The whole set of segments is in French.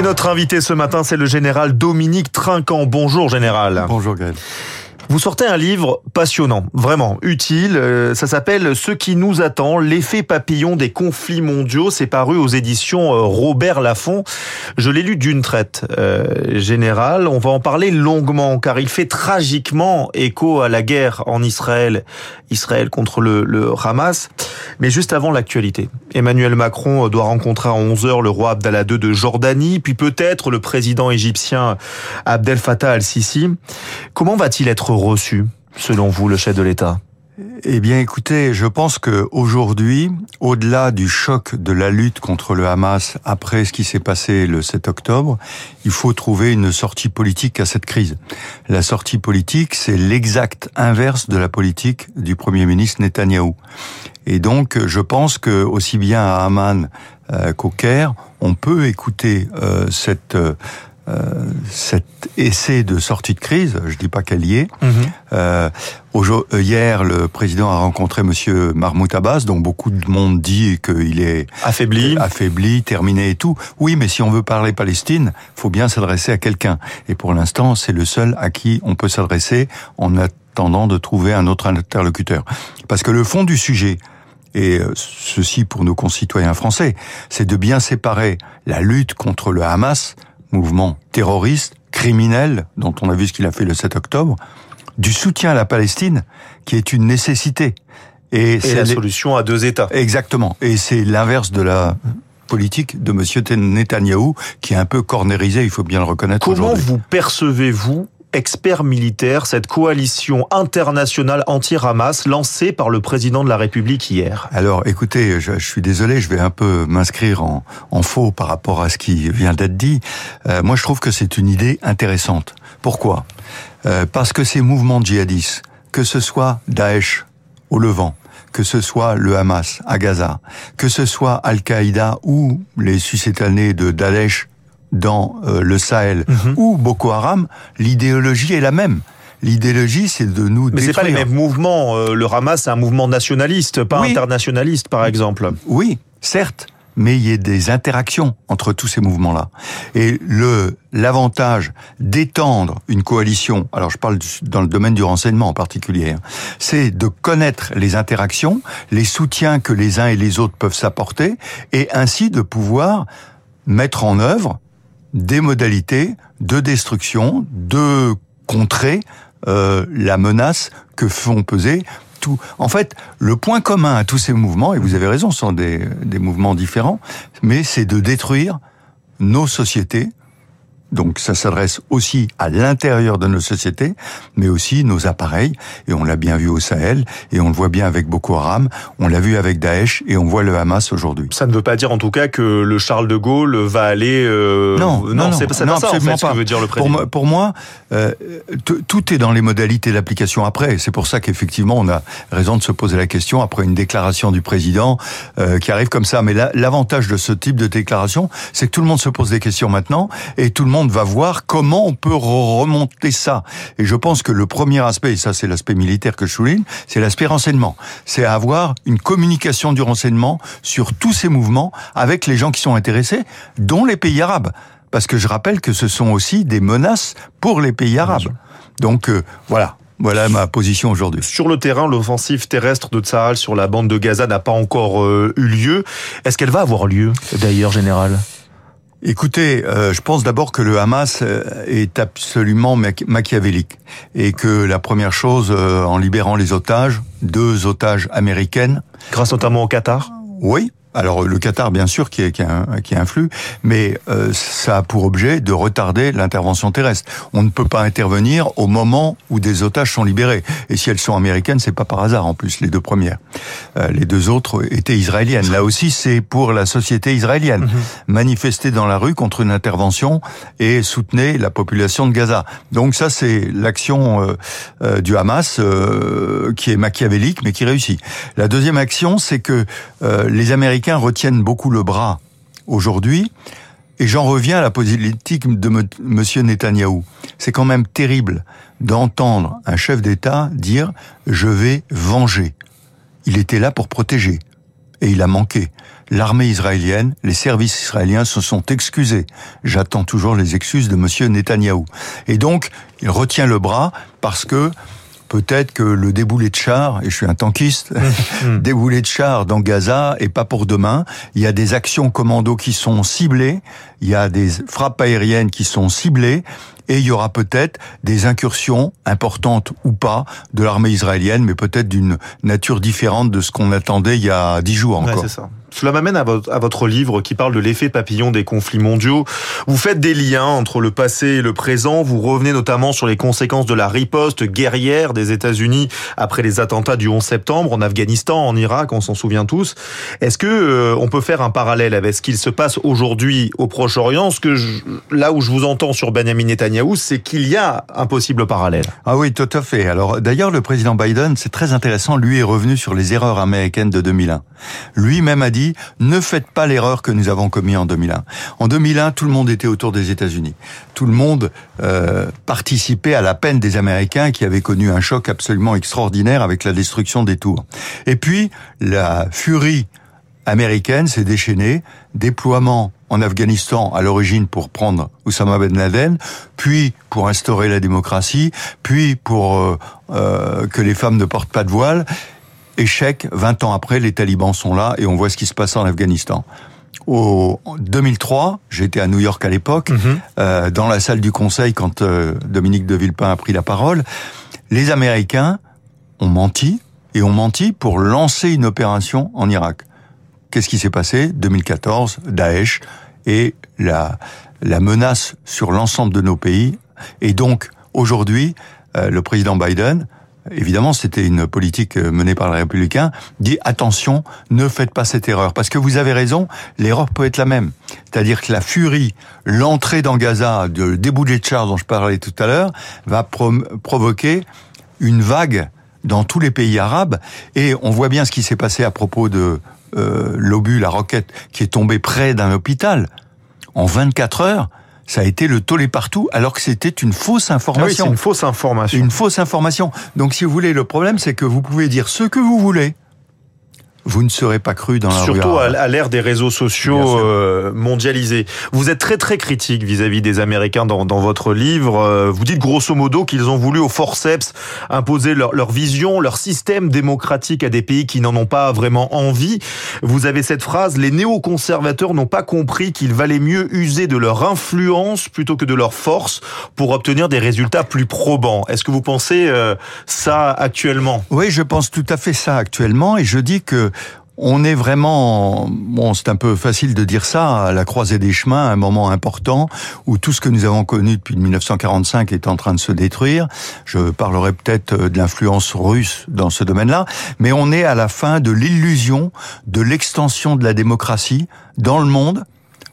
Et notre invité ce matin, c'est le général Dominique Trinquant. Bonjour général. Bonjour Gaël. Vous sortez un livre passionnant, vraiment utile. Euh, ça s'appelle Ce qui nous attend, l'effet papillon des conflits mondiaux. C'est paru aux éditions euh, Robert Laffont. Je l'ai lu d'une traite euh, générale. On va en parler longuement car il fait tragiquement écho à la guerre en Israël, Israël contre le, le Hamas. Mais juste avant l'actualité, Emmanuel Macron doit rencontrer à 11h le roi Abdallah II de Jordanie, puis peut-être le président égyptien Abdel Fattah al-Sisi. Comment va-t-il être reçu, selon vous, le chef de l'État? Eh bien, écoutez, je pense que aujourd'hui, au-delà du choc de la lutte contre le Hamas après ce qui s'est passé le 7 octobre, il faut trouver une sortie politique à cette crise. La sortie politique, c'est l'exact inverse de la politique du Premier ministre Netanyahou. Et donc, je pense que aussi bien à Amman euh, qu'au Caire, on peut écouter euh, cette euh, euh, cet essai de sortie de crise, je dis pas qu'elle y est. Mhm. Euh, hier, le président a rencontré Monsieur Mahmoud Abbas, dont beaucoup de monde dit qu'il est affaibli, affaibli, terminé et tout. Oui, mais si on veut parler Palestine, faut bien s'adresser à quelqu'un. Et pour l'instant, c'est le seul à qui on peut s'adresser en attendant de trouver un autre interlocuteur. Parce que le fond du sujet, et euh, ceci pour nos concitoyens français, c'est de bien séparer la lutte contre le Hamas mouvement terroriste, criminel, dont on a vu ce qu'il a fait le 7 octobre, du soutien à la Palestine, qui est une nécessité. Et, c'est la solution à deux États. Exactement. Et c'est l'inverse de la politique de Monsieur Netanyahou, qui est un peu cornérisé, il faut bien le reconnaître. Comment vous percevez-vous expert militaire, cette coalition internationale anti-Hamas lancée par le président de la République hier Alors écoutez, je, suis désolé, je vais un peu m'inscrire en, en, faux par rapport à ce qui vient d'être dit. Euh, moi je trouve que c'est une idée intéressante. Pourquoi? Euh, Parce que ces mouvements djihadistes, que ce soit Daesh au Levant, que ce soit le Hamas à Gaza, que ce soit Al-Qaïda ou les suscétanés de Daesh dans euh, le Sahel mhm. ou Boko Haram, l'idéologie est la même. L'idéologie, c'est de nous Mais c'est pas les mêmes mouvements. Euh, le Hamas, c'est un mouvement nationaliste, pas internationaliste, par exemple. Oui, certes mais il y a des interactions entre tous ces mouvements-là. Et le l'avantage d'étendre une coalition, alors je parle dans le domaine du renseignement en particulier, hein, c'est de connaître les interactions, les soutiens que les uns et les autres peuvent s'apporter, et ainsi de pouvoir mettre en œuvre des modalités de destruction, de contrer euh, la menace que font peser tout. En fait, le point commun à tous ces mouvements, et vous avez raison, ce sont des, des mouvements différents, mais c'est de détruire nos sociétés, donc ça s'adresse aussi à l'intérieur de nos sociétés, mais aussi nos appareils. Et on l'a bien vu au Sahel, et on le voit bien avec Boko Haram, on l'a vu avec Daesh, et on voit le Hamas aujourd'hui. Ça ne veut pas dire en tout cas que le Charles de Gaulle va aller... Euh... Non, non, non, c'est pas, ça en fait, ce que veut dire le président. Pour, pour moi, euh, tout est dans les modalités d'application après. C'est pour ça qu'effectivement, on a raison de se poser la question après une déclaration du président euh, qui arrive comme ça. Mais l'avantage de ce type de déclaration, c'est que tout le monde se pose des questions maintenant, et tout le monde va voir comment on peut remonter ça. Et je pense que le premier aspect, et ça c'est l'aspect militaire que je souligne, c'est l'aspect renseignement. C'est avoir une communication du renseignement sur tous ces mouvements avec les gens qui sont intéressés, dont les pays arabes. Parce que je rappelle que ce sont aussi des menaces pour les pays arabes. Donc euh, voilà, voilà ma position aujourd'hui. Sur le terrain, l'offensive terrestre de Tsahal sur la bande de Gaza n'a pas encore euh, eu lieu. Est-ce qu'elle va avoir lieu, d'ailleurs, général Écoutez, euh, je pense d'abord que le Hamas euh, est absolument machiavélique et que la première chose, euh, en libérant les otages, deux otages américaines, grâce notamment au Qatar? Oui, alors le Qatar, bien sûr, qui, est, qui, qui influe, mais euh, ça a pour objet de retarder l'intervention terrestre. On ne peut pas intervenir au moment où des otages sont libérés. Et si elles sont américaines, c'est pas par hasard en plus les deux premières. Euh, les deux autres étaient israéliennes. Là aussi, c'est pour la société israélienne. Mhm. Manifester dans la rue contre une intervention et soutenir la population de Gaza. Donc ça, c'est l'action euh, euh du Hamas euh, qui est machiavélique, mais qui réussit. La deuxième action, c'est que les Américains Américains retiennent beaucoup le bras aujourd'hui. Et j'en reviens à la politique de M. Netanyahou. C'est quand même terrible d'entendre un chef d'État dire « je vais venger ». Il était là pour protéger. Et il a manqué. l'armée israélienne, les services israéliens se sont excusés. J'attends toujours les excuses de monsieur Netanyahou. Et donc, il retient le bras parce que peut-être que le déboulé de char, et je suis un tankiste, mmh. déboulé de char dans Gaza est pas pour demain. Il y a des actions commando qui sont ciblées, il y a des frappes aériennes qui sont ciblées, et il y aura peut-être des incursions importantes ou pas de l'armée israélienne, mais peut-être d'une nature différente de ce qu'on attendait il y a dix jours encore. ça. Cela m'amène à votre, livre qui parle de l'effet papillon des conflits mondiaux. Vous faites des liens entre le passé et le présent. Vous revenez notamment sur les conséquences de la riposte guerrière des États-Unis après les attentats du 11 septembre en Afghanistan, en Irak, on s'en souvient tous. Est-ce que euh, on peut faire un parallèle avec ce qu'il se passe aujourd'hui au Proche-Orient? Ce que là où je vous entends sur Benjamin Netanyahu, c'est qu'il y a un possible parallèle. Ah oui, tout à fait. Alors d'ailleurs, le président Biden, c'est très intéressant. Lui est revenu sur les erreurs américaines de 2001. Lui-même a ne faites pas l'erreur que nous avons commise en 2001. En 2001, tout le monde était autour des États-Unis. Tout le monde euh, participait à la peine des Américains qui avaient connu un choc absolument extraordinaire avec la destruction des tours. Et puis, la furie américaine s'est déchaînée, déploiement en Afghanistan à l'origine pour prendre Oussama Ben Laden, puis pour instaurer la démocratie, puis pour euh, euh, que les femmes ne portent pas de voile. Échec, 20 ans après, les talibans sont là et on voit ce qui se passe en Afghanistan. Au 2003, j'étais à New York à l'époque, mhm. euh, dans la salle du Conseil quand euh, Dominique de Villepin a pris la parole. Les Américains ont menti et ont menti pour lancer une opération en Irak. Qu'est-ce qui s'est passé? 2014, Daesh et la, la menace sur l'ensemble de nos pays. Et donc, aujourd'hui, euh, le président Biden évidemment c'était une politique euh, menée par les républicains, dit attention, ne faites pas cette erreur. Parce que vous avez raison, l'erreur peut être la même. C'est-à-dire que la furie, l'entrée dans Gaza, le débouler de chars dont je parlais tout à l'heure, va provoquer une vague dans tous les pays arabes. Et on voit bien ce qui s'est passé à propos de euh, l'obus, la roquette, qui est tombée près d'un hôpital. En 24 heures, ça a été le tollé partout, alors que c'était une fausse information. Ah oui, c'est une fausse information. Une fausse information. Donc, si vous voulez, le problème, c'est que vous pouvez dire ce que vous voulez vous ne serez pas cru dans la Surtout à l'ère des réseaux sociaux euh, mondialisés. Vous êtes très très critique vis-à-vis des Américains dans, dans, votre livre. Euh, vous dites grosso modo qu'ils ont voulu au forceps imposer leur, leur, vision, leur système démocratique à des pays qui n'en ont pas vraiment envie. Vous avez cette phrase, les néoconservateurs n'ont pas compris qu'il valait mieux user de leur influence plutôt que de leur force pour obtenir des résultats plus probants. Est-ce que vous pensez euh, ça actuellement? Oui, je pense tout à fait ça actuellement et je dis que on est vraiment, bon, c'est un peu facile de dire ça, à la croisée des chemins, un moment important où tout ce que nous avons connu depuis 1945 est en train de se détruire. Je parlerai peut-être de l'influence russe dans ce domaine-là, mais on est à la fin de l'illusion de l'extension de la démocratie dans le monde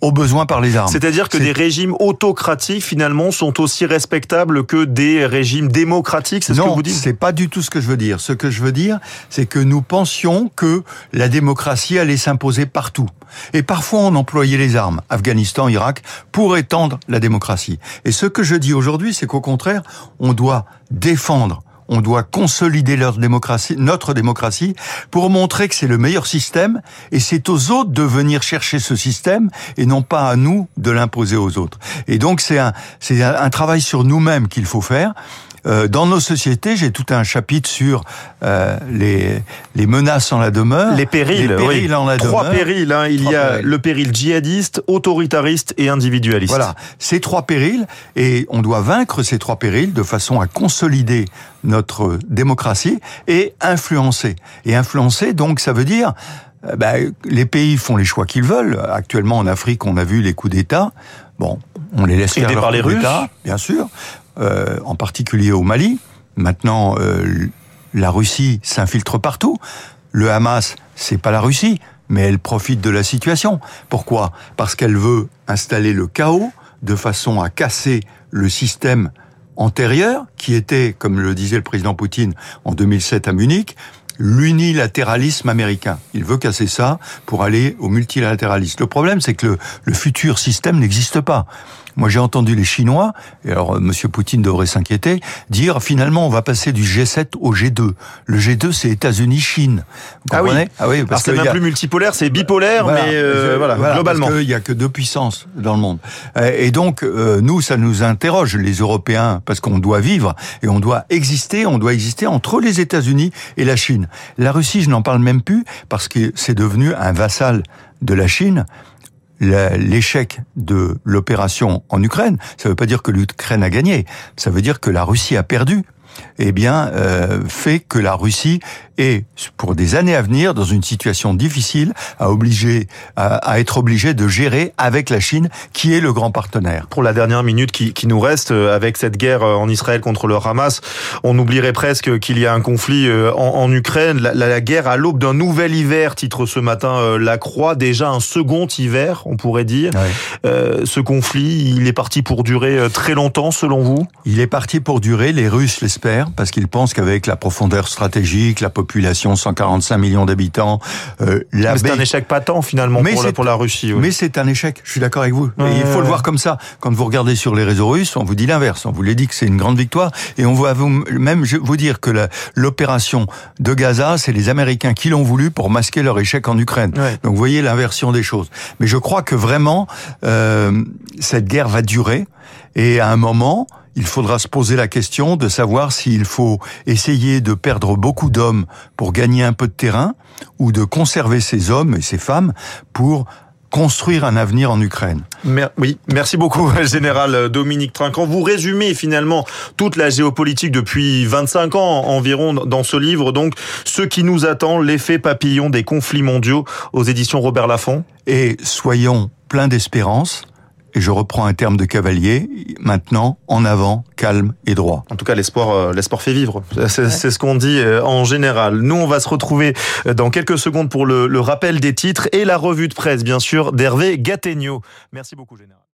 au besoin par les armes. C'est-à-dire que des régimes autocratiques finalement sont aussi respectables que des régimes démocratiques, c'est ce que vous dites? c'est pas du tout ce que je veux dire. Ce que je veux dire, c'est que nous pensions que la démocratie allait s'imposer partout. Et parfois on employait les armes, Afghanistan, Irak, pour étendre la démocratie. Et ce que je dis aujourd'hui, c'est qu'au contraire, on doit défendre on doit consolider leur démocratie, notre démocratie, pour montrer que c'est le meilleur système, et c'est aux autres de venir chercher ce système, et non pas à nous de l'imposer aux autres. Et donc c'est un, c'est un travail sur nous-mêmes qu'il faut faire. Euh, dans nos sociétés, j'ai tout un chapitre sur euh, les, les menaces en la demeure. Les périls, les périls en la Trois périls, hein. il y a le péril djihadiste, autoritariste et individualiste. Voilà, ces trois périls, et on doit vaincre ces trois périls de façon à consolider notre démocratie et influencer. Et influencer, donc, ça veut dire... Ben, les pays font les choix qu'ils veulent. Actuellement, en Afrique, on a vu les coups d'État. Bon, on les laisse faire par les Russes, bien sûr. Euh, en particulier au Mali. Maintenant, euh, la Russie s'infiltre partout. Le Hamas, c'est pas la Russie, mais elle profite de la situation. Pourquoi? Parce qu'elle veut installer le chaos de façon à casser le système antérieur, qui était, comme le disait le président Poutine en 2007 à Munich, l'unilatéralisme américain. Il veut casser ça pour aller au multilatéralisme. Le problème, c'est que le, le futur système n'existe pas. Moi, j'ai entendu les Chinois, et alors euh, Monsieur Poutine devrait s'inquiéter, dire finalement on va passer du G7 au G2. Le G2, c'est États-Unis-Chine. Ah oui. ah oui, parce que c'est même plus multipolaire, c'est bipolaire, mais euh, voilà, globalement. Parce qu'il n'y a que deux puissances dans le monde. Et donc, euh, nous, ça nous interroge, les Européens, parce qu'on doit vivre et on doit exister, on doit exister entre les États-Unis et la Chine. La Russie, je n'en parle même plus, parce que c'est devenu un vassal de la Chine. L'échec de l'opération en Ukraine, ça ne veut pas dire que l'Ukraine a gagné, ça veut dire que la Russie a perdu. Eh bien, euh, fait que la Russie est, pour des années à venir, dans une situation difficile, à, obliger, à, être obligée de gérer avec la Chine, qui est le grand partenaire. Pour la dernière minute qui, qui nous reste, euh, avec cette guerre euh, en Israël contre le Hamas, on oublierait presque qu'il y a un conflit en, en Ukraine. La, la, guerre à l'aube d'un nouvel hiver, titre ce matin La Croix, déjà un second hiver, on pourrait dire. Euh, ce conflit, il est parti pour durer très longtemps, selon vous? Il est parti pour durer, les Russes l'espèrent parce qu'ils pensent qu'avec la profondeur stratégique, la population, 145 millions d'habitants, euh, la c'est un échec patent finalement pour, la, pour la Russie. Mais c'est un échec, je suis d'accord avec vous. il faut le voir comme ça. Quand vous regardez sur les réseaux russes, on vous dit l'inverse. On vous dit que c'est une grande victoire. Et on va vous, même vous dire que l'opération de Gaza, c'est les Américains qui l'ont voulu pour masquer leur échec en Ukraine. Donc vous voyez l'inversion des choses. Mais je crois que vraiment, euh, cette guerre va durer. Et à un moment, il faudra se poser la question de savoir s'il faut essayer de perdre beaucoup d'hommes pour gagner un peu de terrain ou de conserver ces hommes et ces femmes pour construire un avenir en Ukraine. Oui, merci beaucoup, Général Dominique Trinquant. Vous résumez finalement toute la géopolitique depuis 25 ans environ dans ce livre, donc ce qui nous attend, l'effet papillon des conflits mondiaux aux éditions Robert Laffont. Et soyons pleins d'espérance et je reprends un terme de cavalier, maintenant, en avant, calme et droit. En tout cas, l'espoir, euh, l'espoir fait vivre. C'est, ce qu'on dit euh, en général. Nous, on va se retrouver euh, dans quelques secondes pour le, le rappel des titres et la revue de presse, bien sûr, d'Hervé Gattegno. Merci beaucoup, Général.